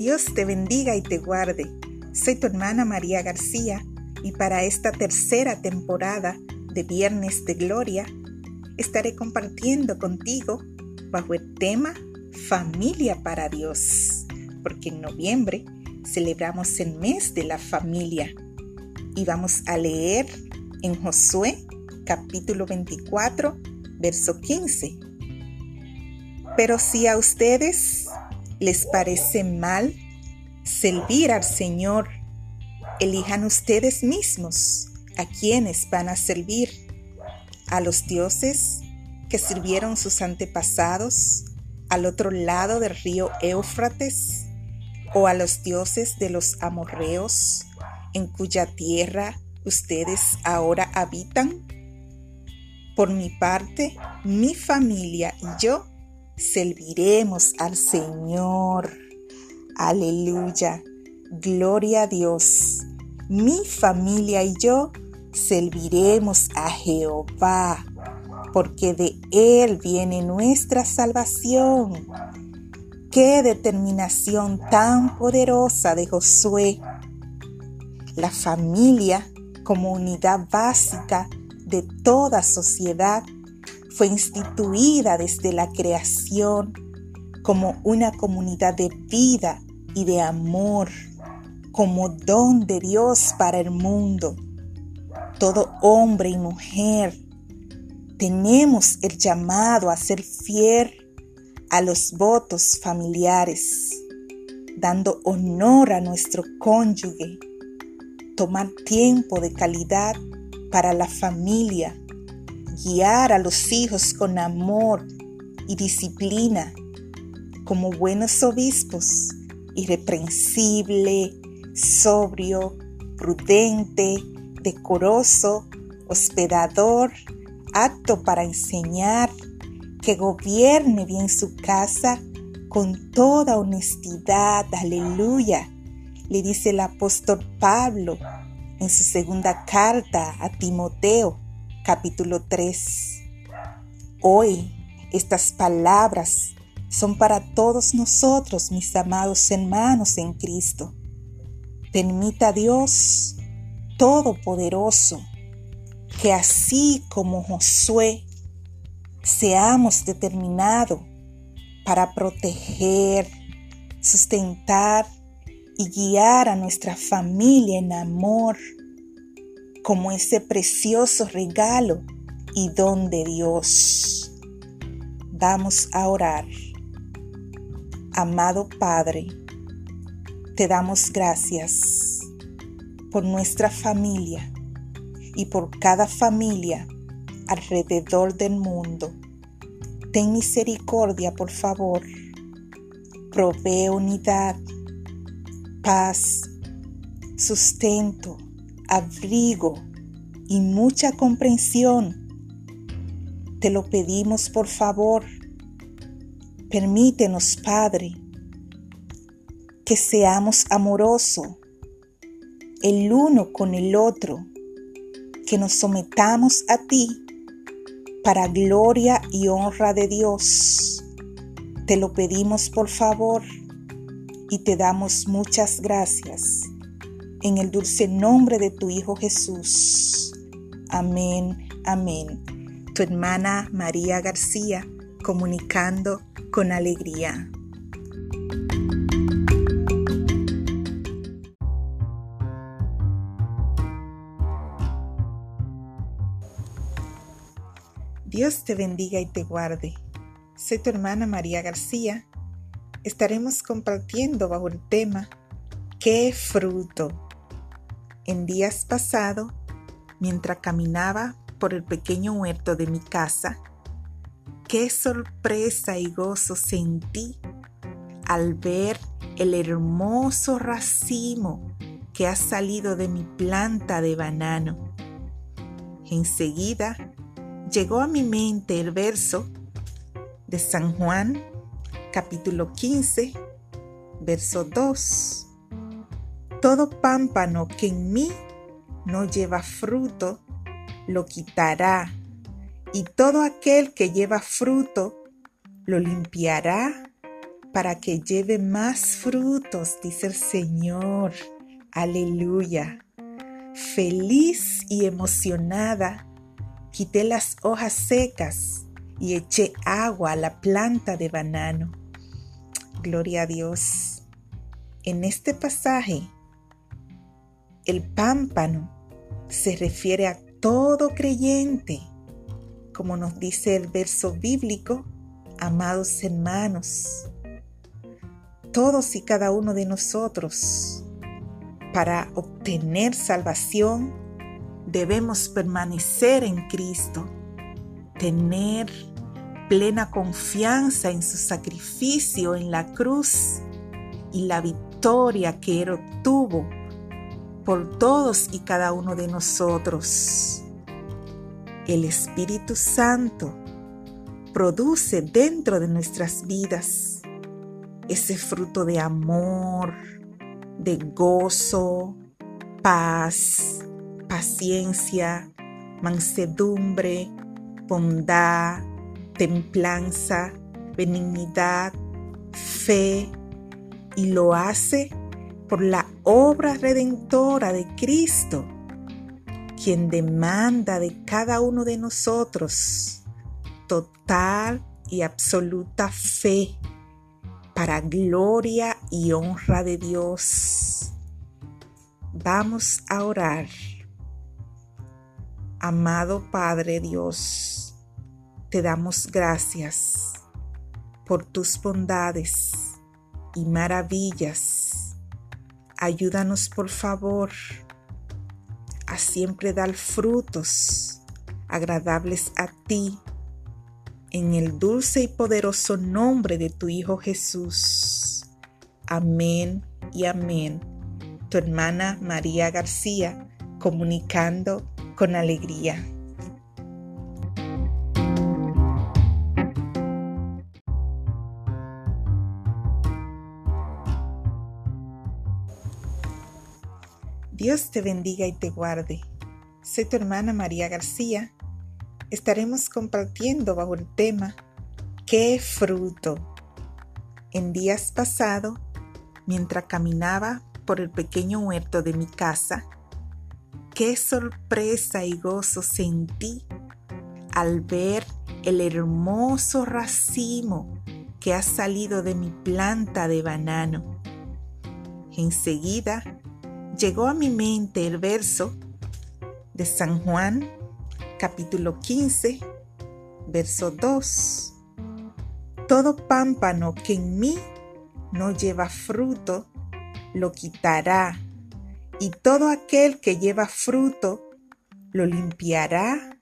Dios te bendiga y te guarde. Soy tu hermana María García y para esta tercera temporada de Viernes de Gloria estaré compartiendo contigo bajo el tema Familia para Dios, porque en noviembre celebramos el mes de la familia y vamos a leer en Josué capítulo 24, verso 15. Pero si a ustedes les parece mal servir al Señor, elijan ustedes mismos a quienes van a servir, a los dioses que sirvieron sus antepasados al otro lado del río Éufrates, o a los dioses de los amorreos en cuya tierra ustedes ahora habitan? Por mi parte, mi familia y yo serviremos al Señor. Aleluya. Gloria a Dios. Mi familia y yo serviremos a Jehová, porque de Él viene nuestra salvación. Qué determinación tan poderosa de Josué. La familia como unidad básica de toda sociedad fue instituida desde la creación como una comunidad de vida y de amor, como don de Dios para el mundo. Todo hombre y mujer tenemos el llamado a ser fiel a los votos familiares, dando honor a nuestro cónyuge, tomar tiempo de calidad para la familia, guiar a los hijos con amor y disciplina, como buenos obispos, irreprensible, sobrio, prudente, decoroso, hospedador, apto para enseñar, que gobierne bien su casa con toda honestidad, aleluya, le dice el apóstol Pablo en su segunda carta a Timoteo, capítulo 3. Hoy estas palabras son para todos nosotros, mis amados hermanos en Cristo. Permita Dios Todopoderoso que así como Josué seamos determinados para proteger, sustentar y guiar a nuestra familia en amor como ese precioso regalo y don de Dios. Vamos a orar. Amado Padre, te damos gracias por nuestra familia y por cada familia alrededor del mundo. Ten misericordia, por favor. Provee unidad paz, sustento, abrigo y mucha comprensión. Te lo pedimos por favor. Permítenos, Padre, que seamos amorosos el uno con el otro, que nos sometamos a ti para gloria y honra de Dios. Te lo pedimos por favor y te damos muchas gracias. En el dulce nombre de tu Hijo Jesús. Amén, amén. Tu hermana María García, comunicando con alegría. Dios te bendiga y te guarde. Soy tu hermana María García estaremos compartiendo bajo el tema ¿Qué fruto? En días pasados, mientras caminaba por el pequeño huerto de mi casa, qué sorpresa y gozo sentí al ver el hermoso racimo que ha salido de mi planta de banano. Enseguida llegó a mi mente el verso de San Juan capítulo 15, verso 2. Todo pámpano que en mí no lleva fruto, lo quitará, y todo aquel que lleva fruto, lo limpiará para que lleve más frutos, dice el Señor. Aleluya. Feliz y emocionada, quité las hojas secas y eché agua a la planta de banano. Gloria a Dios. En este pasaje, el pámpano se refiere a todo creyente, como nos dice el verso bíblico, amados hermanos. Todos y cada uno de nosotros, para obtener salvación, debemos permanecer en Cristo, tener plena confianza en su sacrificio en la cruz y la victoria que Él obtuvo por todos y cada uno de nosotros. El Espíritu Santo produce dentro de nuestras vidas ese fruto de amor, de gozo, paz, paciencia, mansedumbre, bondad, templanza, benignidad, fe, y lo hace por la obra redentora de Cristo, quien demanda de cada uno de nosotros total y absoluta fe para gloria y honra de Dios. Vamos a orar. Amado Padre Dios, te damos gracias por tus bondades y maravillas. Ayúdanos por favor a siempre dar frutos agradables a ti en el dulce y poderoso nombre de tu Hijo Jesús. Amén y amén. Tu hermana María García, comunicando con alegría. Dios te bendiga y te guarde. Soy tu hermana María García. Estaremos compartiendo bajo el tema ¿Qué fruto? En días pasados, mientras caminaba por el pequeño huerto de mi casa, qué sorpresa y gozo sentí al ver el hermoso racimo que ha salido de mi planta de banano. Enseguida llegó a mi mente el verso de San Juan, capítulo 15, verso 2. Todo pámpano que en mí no lleva fruto, lo quitará, y todo aquel que lleva fruto, lo limpiará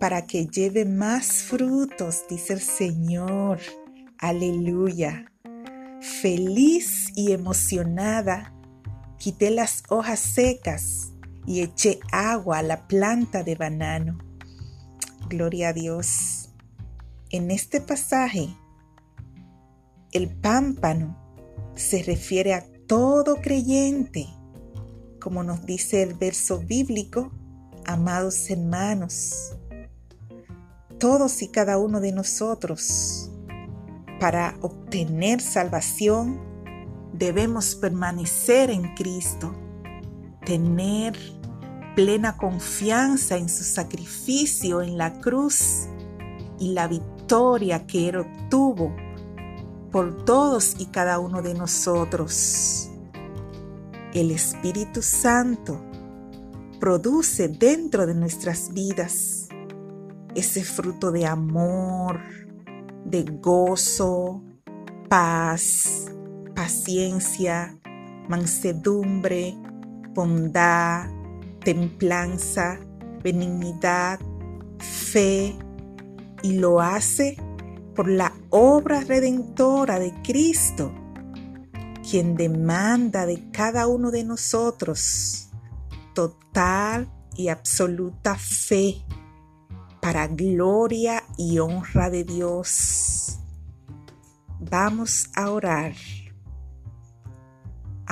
para que lleve más frutos, dice el Señor. Aleluya. Feliz y emocionada Quité las hojas secas y eché agua a la planta de banano. Gloria a Dios. En este pasaje, el pámpano se refiere a todo creyente, como nos dice el verso bíblico, amados hermanos. Todos y cada uno de nosotros, para obtener salvación, debemos permanecer en Cristo, tener plena confianza en su sacrificio en la cruz y la victoria que Él obtuvo por todos y cada uno de nosotros. El Espíritu Santo produce dentro de nuestras vidas ese fruto de amor, de gozo, paz, paciencia, mansedumbre, bondad, templanza, benignidad, fe, y lo hace por la obra redentora de Cristo, quien demanda de cada uno de nosotros total y absoluta fe para gloria y honra de Dios. Vamos a orar.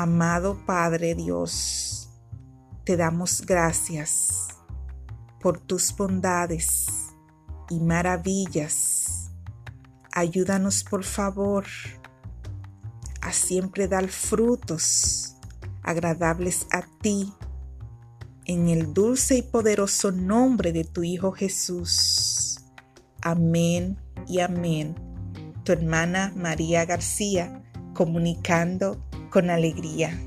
Amado Padre Dios, te damos gracias por tus bondades y maravillas. Ayúdanos por favor a siempre dar frutos agradables a ti, en el dulce y poderoso nombre de tu Hijo Jesús. Amén y amén. Tu hermana María García, comunicando con alegría.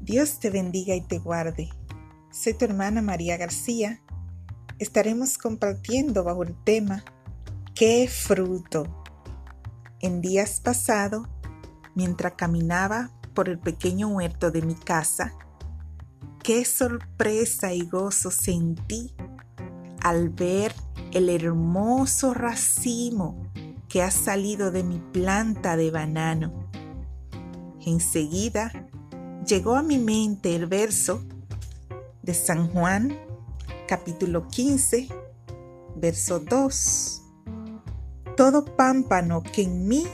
Dios te bendiga y te guarde. Soy tu hermana María García. Estaremos compartiendo bajo el tema ¿Qué fruto? En días pasados, mientras caminaba por el pequeño huerto de mi casa, qué sorpresa y gozo sentí al ver el hermoso racimo que ha salido de mi planta de banano. Enseguida llegó a mi mente el verso de San Juan, capítulo 15, verso 2. Todo pámpano que en mí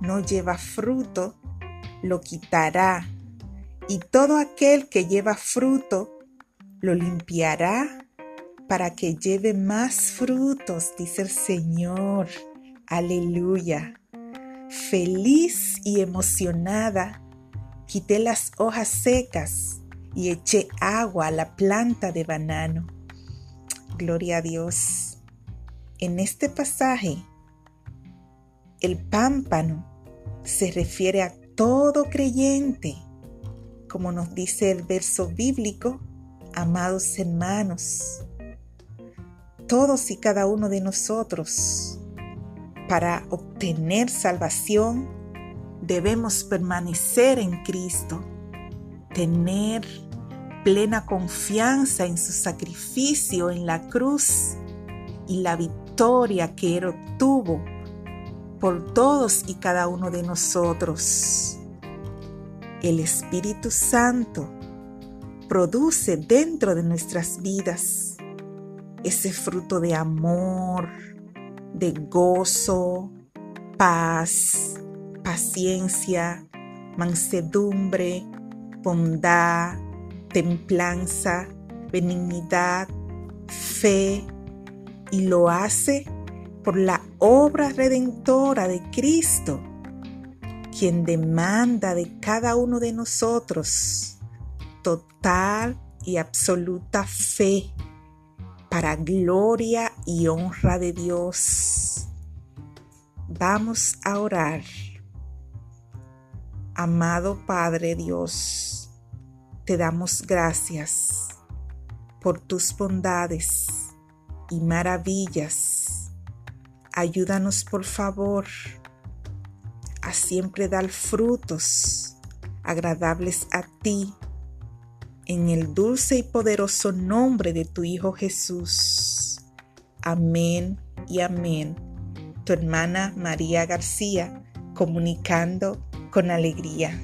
no lleva fruto, lo quitará, y todo aquel que lleva fruto, lo limpiará para que lleve más frutos, dice el Señor. Aleluya. Feliz y emocionada Quité las hojas secas y eché agua a la planta de banano. Gloria a Dios. En este pasaje, el pámpano se refiere a todo creyente, como nos dice el verso bíblico, amados hermanos. Todos y cada uno de nosotros, para obtener salvación, debemos permanecer en Cristo, tener plena confianza en su sacrificio en la cruz y la victoria que Él obtuvo por todos y cada uno de nosotros. El Espíritu Santo produce dentro de nuestras vidas ese fruto de amor, de gozo, paz, paciencia, mansedumbre, bondad, templanza, benignidad, fe, y lo hace por la obra redentora de Cristo, quien demanda de cada uno de nosotros total y absoluta fe para gloria y honra de Dios. Vamos a orar. Amado Padre Dios, te damos gracias por tus bondades y maravillas. Ayúdanos por favor siempre dar frutos agradables a ti en el dulce y poderoso nombre de tu Hijo Jesús. Amén y amén. Tu hermana María García comunicando con alegría.